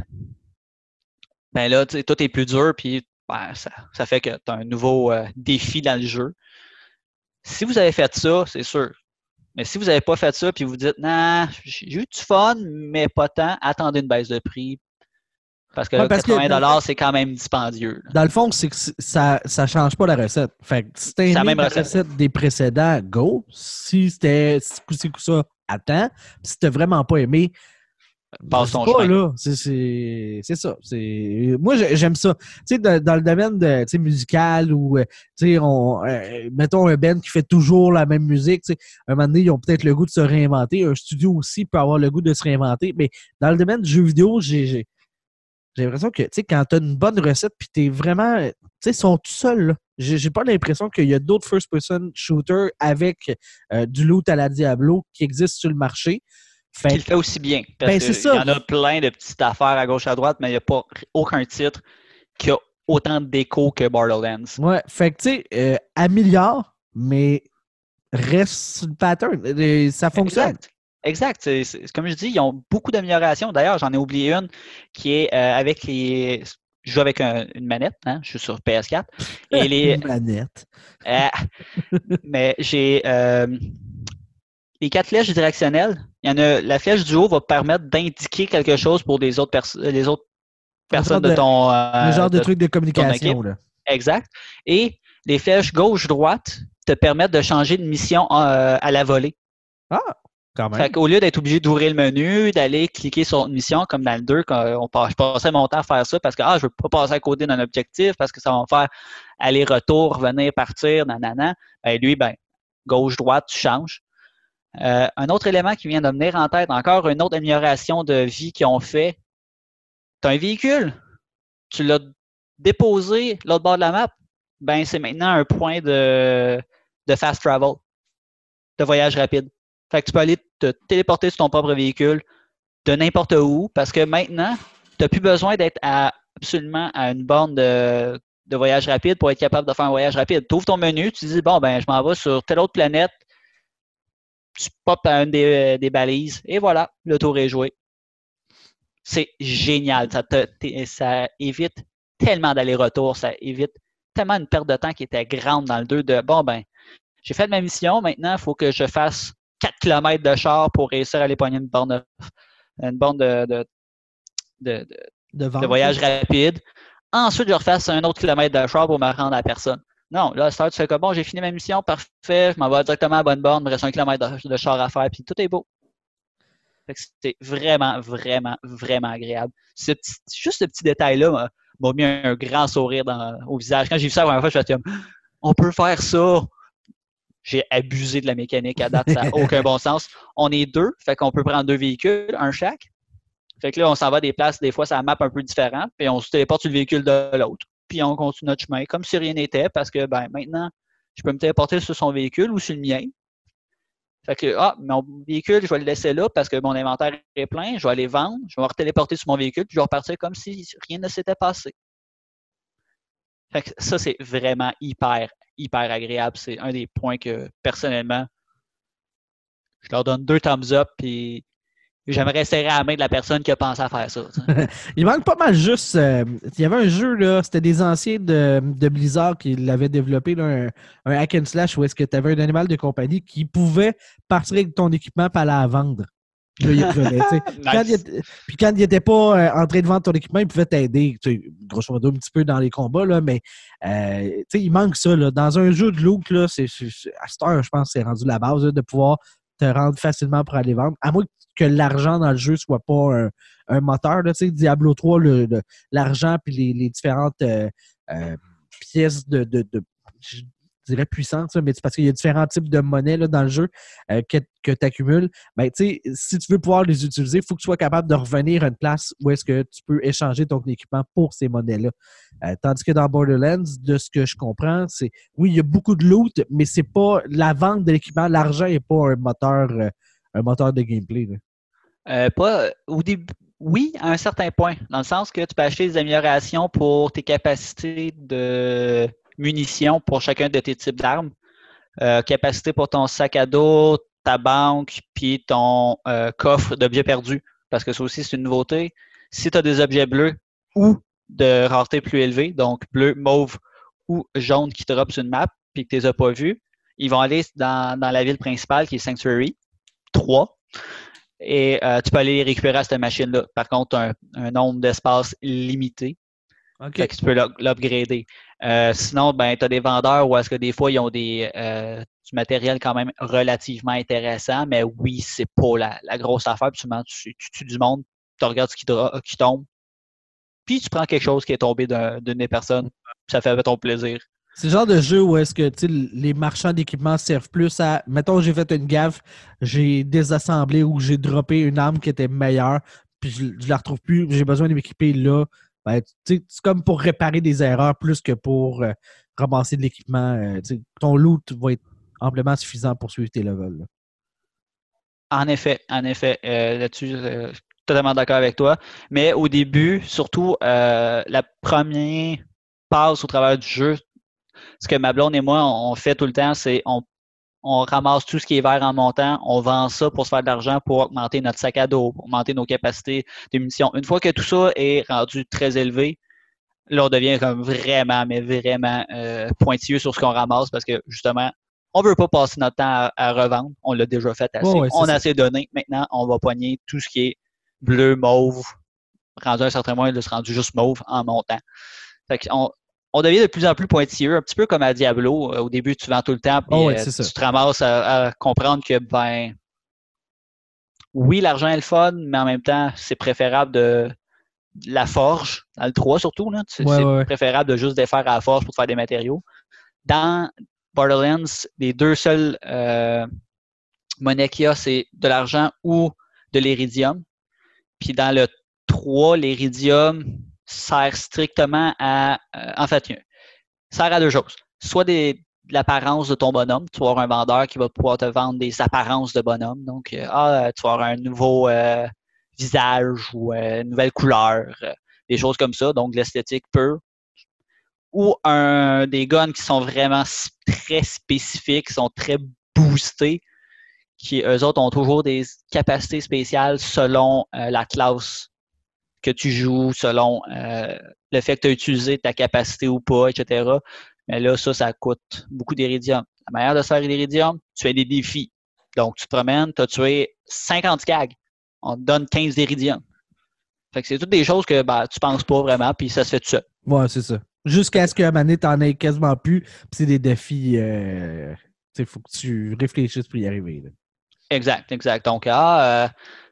ben là, tout est plus dur, puis ben, ça, ça fait que tu as un nouveau euh, défi dans le jeu. Si vous avez fait ça, c'est sûr. Mais si vous n'avez pas fait ça, puis vous dites, non, j'ai eu du fun, mais pas tant, attendez une baisse de prix. Parce que Ouais, parce que- 80 c'est quand même dispendieux. là. Dans le fond, c'est que ça ne change pas la recette. Fait que si t'as C'est la même recette. recette des précédents, go. Si c'était si coup-ci, coup-ça, attends. Si t'as vraiment pas aimé, Passe vas-y ton pas, chemin. là. C'est- ça. Moi, j'ai- j'aime ça. Tu sais, dans, dans le domaine de, tu musical ou, euh, tu sais, euh, mettons un band qui fait toujours la même musique, tu sais, un moment donné, ils ont peut-être le goût de se réinventer. Un studio aussi peut avoir le goût de se réinventer. Mais dans le domaine du jeu vidéo, j'ai l'impression que, tu sais, quand t'as une bonne recette puis t'es vraiment, tu sais, ils sont tout seuls. J'ai j'ai pas l'impression qu'il y a d'autres first-person shooters avec euh, du loot à la Diablo qui existent sur le marché. Fait Qui le fait aussi bien. Parce Ben, que c'est ça. Il y en a plein de petites affaires à gauche à droite, mais il n'y a pas aucun titre qui a autant d'écho que Borderlands. Ouais, fait que tu sais, euh, améliore, mais reste sur le pattern. Euh, Ça fonctionne. Exact. Exact. Comme je dis, ils ont beaucoup d'améliorations. D'ailleurs, j'en ai oublié une qui est euh, avec les. Je joue avec un- une manette, hein, je suis sur PS4. Et les, Une manette. Euh, mais j'ai euh, les quatre flèches directionnelles. Il y en a, la flèche du haut va permettre d'indiquer quelque chose pour les autres, perso- les autres personnes de de- ton. euh, Le genre de de- truc de communication, là. Exact. Et les flèches gauche-droite te permettent de changer de mission euh, à la volée. Ah, quand même. Fait qu'au lieu d'être obligé d'ouvrir le menu, d'aller cliquer sur une mission comme dans le 2, quand on, passe- je passais mon temps à faire ça parce que ah, je veux pas passer à côté d'un objectif parce que ça va me faire aller-retour, venir, partir, nanana. Ben, lui, ben, gauche-droite, tu changes. Euh, un autre élément qui vient de me venir en tête, encore une autre amélioration de vie qu'ils ont fait. Tu as un véhicule, tu l'as déposé l'autre bord de la map, ben c'est maintenant un point de, de fast travel, de voyage rapide. Fait que tu peux aller te téléporter sur ton propre véhicule de n'importe où parce que maintenant, tu n'as plus besoin d'être absolument à une borne de, de voyage rapide pour être capable de faire un voyage rapide. Tu ouvres ton menu, tu dis bon, ben, je m'en vais sur telle autre planète, tu popes à une des, des balises et voilà, le tour est joué. C'est génial. Ça, te- ça évite tellement d'aller-retour, ça évite tellement une perte de temps qui était grande dans le 2 de bon, ben, j'ai fait ma mission, maintenant, il faut que je fasse 4 km de char pour réussir à aller pogner une borne de, une borne de, de, de- de- voyage rapide. Ensuite, je refasse un autre kilomètre de char pour me rendre à la personne. Non, là, ça, tu fais comme bon, j'ai fini ma mission, parfait, je m'en vais directement à bonne borne, il me reste un kilomètre de, char à faire, puis tout est beau. C'était vraiment, vraiment, vraiment agréable. Juste ce petit détail-là m'a- mis un grand sourire au visage. Quand j'ai vu ça la première fois, je me suis dit, on peut faire ça. J'ai abusé de la mécanique à date, ça n'a aucun bon sens. On est deux, fait qu'on peut prendre deux véhicules, un chaque. Fait que là, on s'en va des places, des fois, ça map un peu différent, puis on se téléporte sur le véhicule de l'autre. Puis on continue notre chemin comme si rien n'était, parce que ben maintenant, je peux me téléporter sur son véhicule ou sur le mien. Fait que, ah, mon véhicule, je vais le laisser là parce que mon inventaire est plein, je vais aller vendre, je vais me retéléporter sur mon véhicule, puis je vais repartir comme si rien ne s'était passé. Fait que ça, c'est vraiment hyper, hyper agréable. C'est un des points que, personnellement, je leur donne deux thumbs up, puis j'aimerais serrer à la main de la personne qui a pensé à faire ça. Il manque pas mal juste. euh, il y avait un jeu, là, c'était des anciens de, de Blizzard qui l'avaient développé, là, un, un hack and slash où est-ce que tu avais un animal de compagnie qui pouvait partir avec ton équipement et aller la vendre. Là, il revenait, tu sais. Puis quand il Nice. était- Puis quand il n'était pas euh, en train de vendre ton équipement, il pouvait t'aider, grosso modo, un petit peu dans les combats, là, mais euh, il manque ça. Là. Dans un jeu de loot, là, c'est, à cette heure, je pense que c'est rendu la base là, de pouvoir te rendre facilement pour aller vendre. À moins que l'argent dans le jeu soit pas un, un moteur. Là, Diablo 3, le- le- l'argent puis les, différentes euh, euh, pièces de, je dirais puissantes, là, mais parce qu'il y a différents types de monnaies là, dans le jeu euh, que, que tu accumules. Ben, tu sais, si tu veux pouvoir les utiliser, il faut que tu sois capable de revenir à une place où est-ce que tu peux échanger ton équipement pour ces monnaies-là. Tandis que dans Borderlands, de ce que je comprends, c'est oui, il y a beaucoup de loot, mais c'est pas la vente de l'équipement, l'argent n'est pas un moteur, un moteur de gameplay. Euh, pas au début. Oui, à un certain point, dans le sens que tu peux acheter des améliorations pour tes capacités de munitions pour chacun de tes types d'armes. euh, capacité pour ton sac à dos, ta banque, puis ton euh, coffre d'objets perdus. Parce que ça aussi, c'est une nouveauté. Si tu as des objets bleus ou de rareté plus élevée, donc bleu, mauve ou jaune qui te drop sur une map, puis que tu les as pas vus, ils vont aller dans, la ville principale qui est Sanctuary 3. Et euh, tu peux aller les récupérer à cette machine-là. Par contre, un, un nombre d'espace limité. Fait que tu peux l'upgrader. Euh, sinon, ben, tu as des vendeurs où est-ce que des fois, ils ont des, euh, du matériel quand même relativement intéressant, mais oui, c'est pas la, grosse affaire. Puis tu, tu, tues du monde, tu regardes ce qui, qui, tombe, puis tu prends quelque chose qui est tombé d'une des personnes, ça fait ton plaisir. C'est le genre de jeu où est-ce que les marchands d'équipement servent plus à. Mettons, j'ai fait une gaffe, j'ai désassemblé ou j'ai droppé une arme qui était meilleure, puis je, je la retrouve plus, j'ai besoin de m'équiper là ben, c'est comme pour réparer des erreurs plus que pour euh, ramasser de l'équipement. Euh, ton loot va être amplement suffisant pour suivre tes levels. En effet, en effet. Euh, là-dessus, je suis totalement d'accord avec toi. Mais au début, surtout, la première passe au travers du jeu, ce que ma blonde et moi, on fait tout le temps, c'est on on ramasse tout ce qui est vert en montant, on vend ça pour se faire de l'argent pour augmenter notre sac à dos, pour augmenter nos capacités de munitions. Une fois que tout ça est rendu très élevé, là, on devient comme vraiment, mais vraiment euh, pointilleux sur ce qu'on ramasse parce que justement, on ne veut pas passer notre temps à, revendre. On l'a déjà fait assez. on a assez donné. Maintenant, on va poigner tout ce qui est bleu, mauve, rendu à un certain moment, il se rendu juste mauve en montant. Fait on, on devient de plus en plus pointilleux, un petit peu comme à Diablo. Euh, au début, tu vends tout le temps, puis oh, euh, tu te ramasses à, comprendre que, ben, oui, l'argent est le fun, mais en même temps, c'est préférable de, la forge, dans le 3 surtout, c'est préférable de juste défaire à la forge pour faire des matériaux. Dans Borderlands, les deux seules euh, monnaies qu'il y a, c'est de l'argent ou de l'iridium. Puis dans le 3, l'iridium, sert strictement à, euh, en fait, sert à deux choses. Soit des, l'apparence de ton bonhomme. Tu vas avoir un vendeur qui va pouvoir te vendre des apparences de bonhomme. Donc, euh, ah, tu vas avoir un nouveau euh, visage ou une nouvelle couleur, des choses comme ça. Donc, l'esthétique peut. Ou un, des guns qui sont vraiment très spécifiques, qui sont très boostés, qui, eux autres, ont toujours des capacités spéciales selon la classe que tu joues, selon euh, le fait que tu as utilisé ta capacité ou pas, etc. Mais là, ça, ça coûte beaucoup d'iridium. La manière de faire l'iridium, tu fais des défis. Donc, tu te promènes, tu as tué 50 cags. On te donne 15 d'iridium. Fait que c'est toutes des choses que ben, tu penses pas vraiment, puis ça se fait tout seul. Ouais, c'est ça. Jusqu'à ce qu'à un moment donné, t'en aies quasiment plus, puis c'est des défis. Euh, faut que tu réfléchisses pour y arriver. Exact, exact. Donc, ah, euh,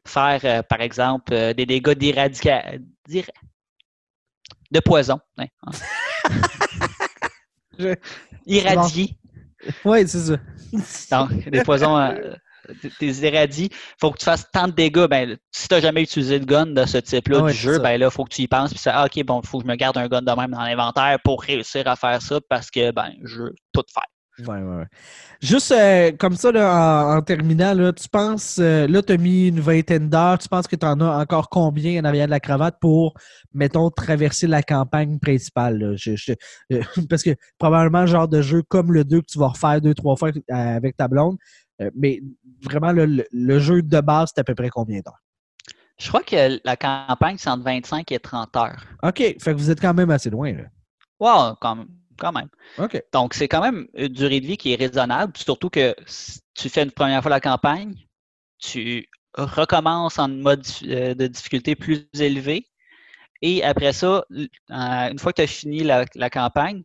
faire, euh, par exemple, euh, des dégâts d'éradication. de poison. Hein, Irradier. Oui, c'est ça. Donc, des poisons, euh, des. Il faut que tu fasses tant de dégâts. Ben, si tu n'as jamais utilisé de gun de ce type-là du jeu, ben là, il faut que tu y penses. Puis ça, ah, OK, bon, il faut que je me garde un gun de même dans l'inventaire pour réussir à faire ça parce que ben, je veux tout faire. Ouais, ouais. Juste euh, comme ça, en, terminant, là, tu penses, euh, là, tu as mis une vingtaine d'heures, tu penses que tu en as encore combien en arrière de la cravate pour, mettons, traverser la campagne principale? Euh, parce que probablement, le genre de jeu comme le 2 que tu vas refaire deux, trois fois avec ta blonde, mais vraiment, le, jeu de base, c'est à peu près combien d'heures? Je crois que la campagne, c'est entre 25 et 30 heures. OK, fait que vous êtes quand même assez loin. Là. Wow, quand même quand même. Donc, c'est quand même une durée de vie qui est raisonnable, surtout que si tu fais une première fois la campagne, tu recommences en mode euh, de difficulté plus élevé. Et après ça, une fois que tu as fini la, campagne,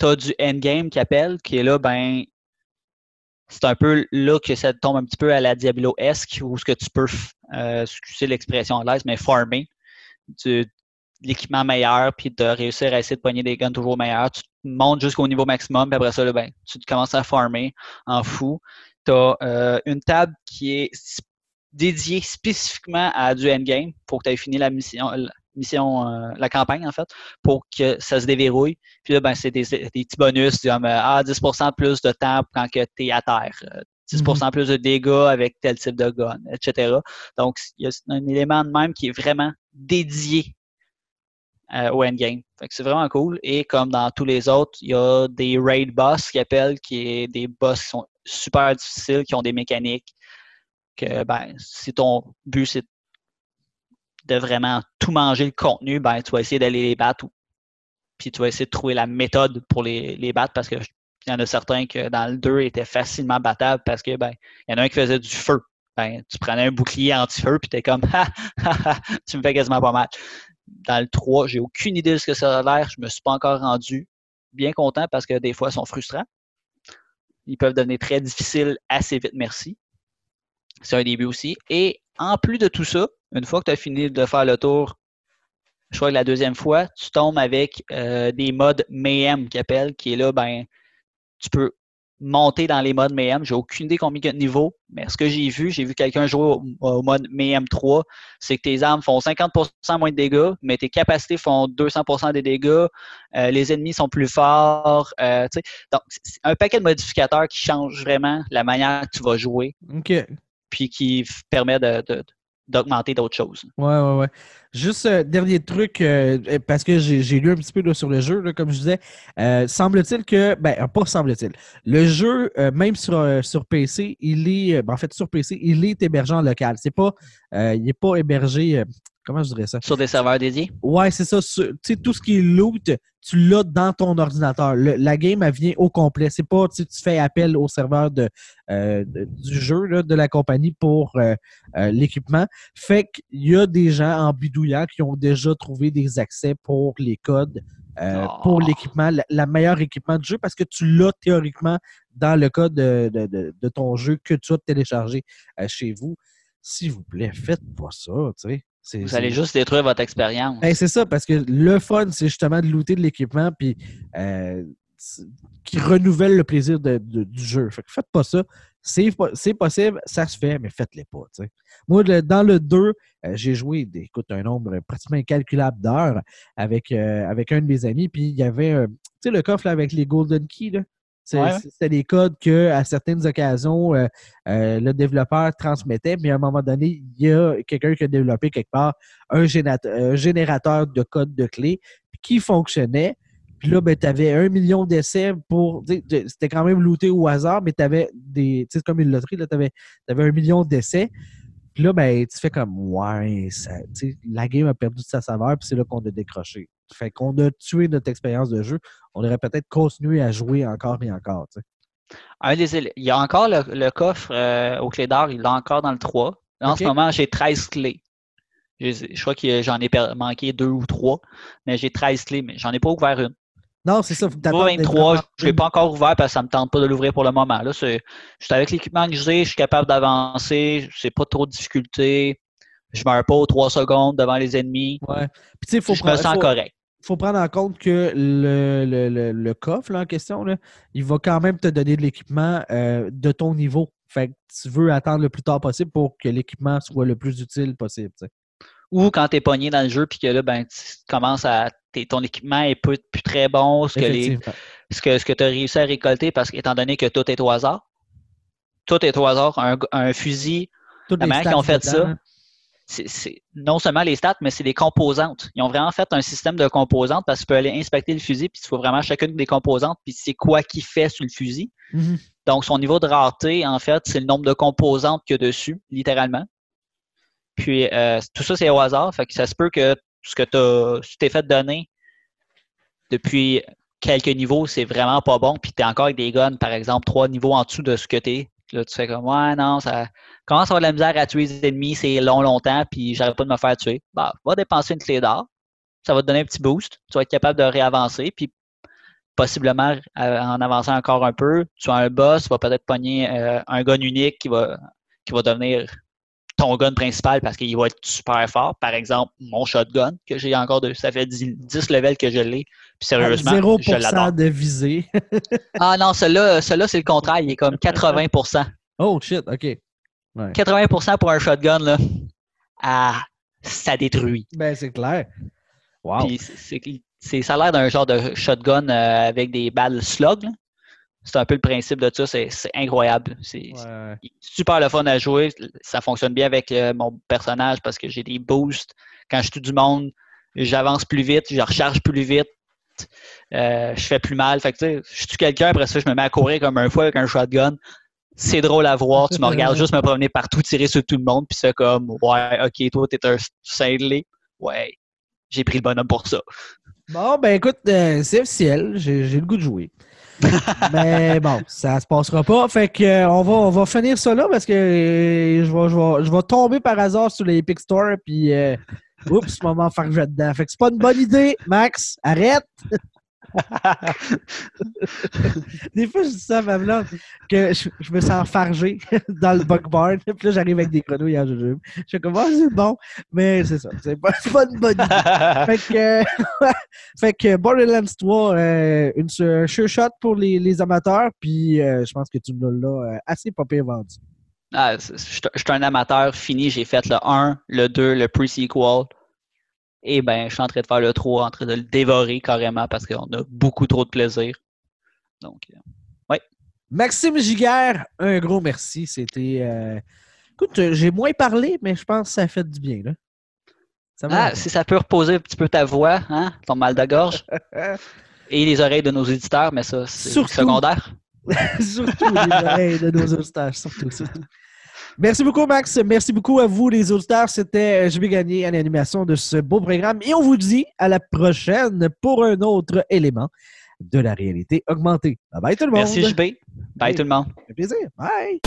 tu as du endgame qui appelle, qui est là, ben, c'est un peu là que ça tombe un petit peu à la Diablo-esque, où ce que tu peux, euh, excuser l'expression anglaise, mais farmer. Tu, l'équipement meilleur, puis de réussir à essayer de pogner des guns toujours meilleurs. Tu montes jusqu'au niveau maximum, puis après ça, ben, tu commences à farmer en fou. Tu as euh, une table qui est dédiée spécifiquement à du endgame pour que tu aies fini la mission, la, mission euh, la campagne, en fait, pour que ça se déverrouille. Puis là, ben, c'est des, petits bonus, comme ah, 10% plus de temps quand tu es à terre. 10% mm-hmm. plus de dégâts avec tel type de gun, etc. Donc, il y a un élément de même qui est vraiment dédié euh, au endgame. c'est vraiment cool. Et comme dans tous les autres, il y a des raid boss qui appellent, qui est des boss qui sont super difficiles, qui ont des mécaniques. Que ben, si ton but c'est de vraiment tout manger le contenu, ben tu vas essayer d'aller les battre. Puis tu vas essayer de trouver la méthode pour les, les battre parce que il y en a certains que dans le 2 étaient facilement battables parce que ben, il y en a un qui faisait du feu. Ben, tu prenais un bouclier anti-feu puis t'es comme tu me fais quasiment pas mal dans le 3. J'ai aucune idée de ce que ça a l'air. Je ne me suis pas encore rendu. Bien content parce que des fois, ils sont frustrants. Ils peuvent devenir très difficiles assez vite, merci. C'est un début aussi. Et en plus de tout ça, une fois que tu as fini de faire le tour, je crois que la deuxième fois, tu tombes avec euh, des modes Mayhem qui appellent, qui est là, ben, tu peux monter dans les modes Mayhem. J'ai aucune idée combien de niveaux, mais ce que j'ai vu, j'ai vu quelqu'un jouer au, mode Mayhem 3, c'est que tes armes font 50% moins de dégâts, mais tes capacités font 200% des dégâts, euh, les ennemis sont plus forts. Euh, donc, c'est un paquet de modificateurs qui changent vraiment la manière que tu vas jouer. OK. Puis qui permet de, d'augmenter d'autres choses. Ouais, ouais, ouais. Juste euh, dernier truc, euh, euh, parce que j'ai lu un petit peu sur le jeu, comme je disais. semble-t-il que, ben, pas semble-t-il, le jeu, même sur, sur PC, il est, ben, en fait, sur PC, il est hébergé en local. C'est pas, il n'est pas hébergé comment je dirais ça? Sur des serveurs dédiés? Ouais, c'est ça. Tu sais, tout ce qui est loot, tu l'as dans ton ordinateur. la game, elle vient au complet. C'est pas, tu fais appel au serveur euh, de, du jeu, de la compagnie pour euh, euh, l'équipement. Fait qu'il y a des gens en bidouillant qui ont déjà trouvé des accès pour les codes. pour ah. l'équipement, la, meilleure équipement du jeu, parce que tu l'as théoriquement dans le code de, de, ton jeu que tu as téléchargé chez vous. S'il vous plaît, faites pas ça, tu sais. Vous allez juste détruire votre expérience. Ben, c'est ça, parce que le fun, c'est justement de looter de l'équipement puis euh, qui renouvelle le plaisir du jeu. Fait que faites pas ça. C'est possible, ça se fait, mais faites-les pas. Moi, dans le 2, euh, j'ai joué écoute, un nombre pratiquement incalculable d'heures avec, euh, avec un de mes amis. Puis il y avait le coffre avec les Golden Keys. Là. C'était des codes que, à certaines occasions, euh, euh, le développeur transmettait, mais à un moment donné, il y a quelqu'un qui a développé quelque part un générateur, de code de clé qui fonctionnait. Puis là, ben, tu avais un million d'essais pour. C'était quand même looté au hasard, mais tu avais des. Tu sais, comme une loterie, tu avais, avais, un million d'essais. Puis là, ben, tu fais comme, ouais, ça, la game a perdu de sa saveur, puis c'est là qu'on a décroché. Fait qu'on a tué notre expérience de jeu. On aurait peut-être continué à jouer encore et encore. il y a encore le, coffre euh, au clé d'or, il l'a encore dans le 3. en ce moment, j'ai 13 clés. Je, crois que j'en ai manqué deux ou trois, mais j'ai 13 clés, mais j'en ai pas ouvert une. Non, c'est ça. 23, je ne l'ai pas encore ouvert parce que ça ne me tente pas de l'ouvrir pour le moment. Là, je suis avec l'équipement que j'ai, je suis capable d'avancer, c'est pas trop de difficulté. Je ne meurs pas aux 3 secondes devant les ennemis. Ouais. Puis, faut je me sens correct. Il faut prendre en compte que le, le, le, coffre en question, là, il va quand même te donner de l'équipement euh, de ton niveau. Fait que tu veux attendre le plus tard possible pour que l'équipement soit le plus utile possible. Ou quand tu es pogné dans le jeu puis que là, ben, tu commences à ton équipement est plus, plus très bon, ce que, les, ce que, ce que tu as réussi à récolter, parce qu'étant donné que tout est au hasard, tout est au hasard, un, fusil, la manière qu'ils ont fait ça, c'est non seulement les stats, mais c'est les composantes. Ils ont vraiment fait un système de composantes parce que tu peux aller inspecter le fusil, puis il faut vraiment chacune des composantes, puis c'est quoi qui fait sur le fusil. Mm-hmm. Donc, son niveau de rareté, en fait, c'est le nombre de composantes qu'il y a dessus, littéralement. Puis, euh, tout ça, c'est au hasard. Fait que ça se peut que ce que tu t'es fait donner depuis quelques niveaux, c'est vraiment pas bon, puis tu es encore avec des guns, par exemple, trois niveaux en dessous de ce que tu es. Là, tu fais comme, ouais, non, ça commence à avoir de la misère à tuer les ennemis, c'est long, longtemps, puis j'arrive pas de me faire tuer. Bah, va dépenser une clé d'or, ça va te donner un petit boost, tu vas être capable de réavancer, puis possiblement, en avançant encore un peu, tu as un boss, tu vas peut-être pogner euh, un gun unique qui va, qui va devenir ton gun principal parce qu'il va être super fort. Par exemple, mon shotgun, que j'ai encore de. Ça fait 10, levels que je l'ai. Puis sérieusement, 0% je l'adore. de visée. ah non, celui-là, celui c'est le contraire. Il est comme 80% Oh shit, OK. 80% pour un shotgun, là. Ah, ça détruit. Ben, c'est clair. Wow. c'est, ça a l'air d'un genre de shotgun euh, avec des balles slug. Là c'est un peu le principe de ça. C'est incroyable. C'est super le fun à jouer. Ça fonctionne bien avec euh, mon personnage parce que j'ai des boosts. Quand je tue du monde, j'avance plus vite, je recharge plus vite, euh, je fais plus mal. Fait que, je tue quelqu'un, après ça, je me mets à courir comme un fou avec un shotgun. C'est drôle à voir. Tu me regardes juste me promener partout, tirer sur tout le monde, puis c'est comme, ouais, ok, toi, t'es un cinglé. Ouais, j'ai pris le bonhomme pour ça. Bon, ben écoute, euh, c'est officiel. J'ai le goût de jouer. Mais bon, ça se passera pas. Fait que euh, on, va, on va finir ça là parce que je, vais, je, vais, je vais tomber par hasard sur l'Epic Store puis oups, moment faire dedans. Fait que c'est pas une bonne idée, Max. Arrête! des fois, je dis ça à ma blonde, que je, me sens fargé dans le bug barn. Puis là, j'arrive avec des grenouilles en jujube. Je suis comme, oh, c'est bon. Mais c'est ça. C'est pas, pas, une bonne idée. fait que, fait que Borderlands 3, euh, une sure shot pour les, les amateurs. Puis euh, je pense que tu l'as euh, assez pas vendu. Ah, je suis un amateur fini. J'ai fait le 1, le 2, le pre-sequel. Et ben, je suis en train de faire le 3, en train de le dévorer carrément parce qu'on a beaucoup trop de plaisir. Donc, euh, ouais. Maxime Giguère, un gros merci. C'était. Euh, écoute, j'ai moins parlé, mais je pense que ça a fait du bien. Là. ah, si ça peut reposer un petit peu ta voix, hein, ton mal de gorge. et les oreilles de nos éditeurs, mais ça, c'est secondaire. surtout les oreilles de nos auditeurs, surtout, surtout. Merci beaucoup, Max. Merci beaucoup à vous, les auditeurs. C'était euh, Je vais gagner à l'animation de ce beau programme. Et on vous dit à la prochaine pour un autre élément de la réalité augmentée. Bye bye tout le monde. Merci, JB. Bye tout le monde. Un plaisir. Bye.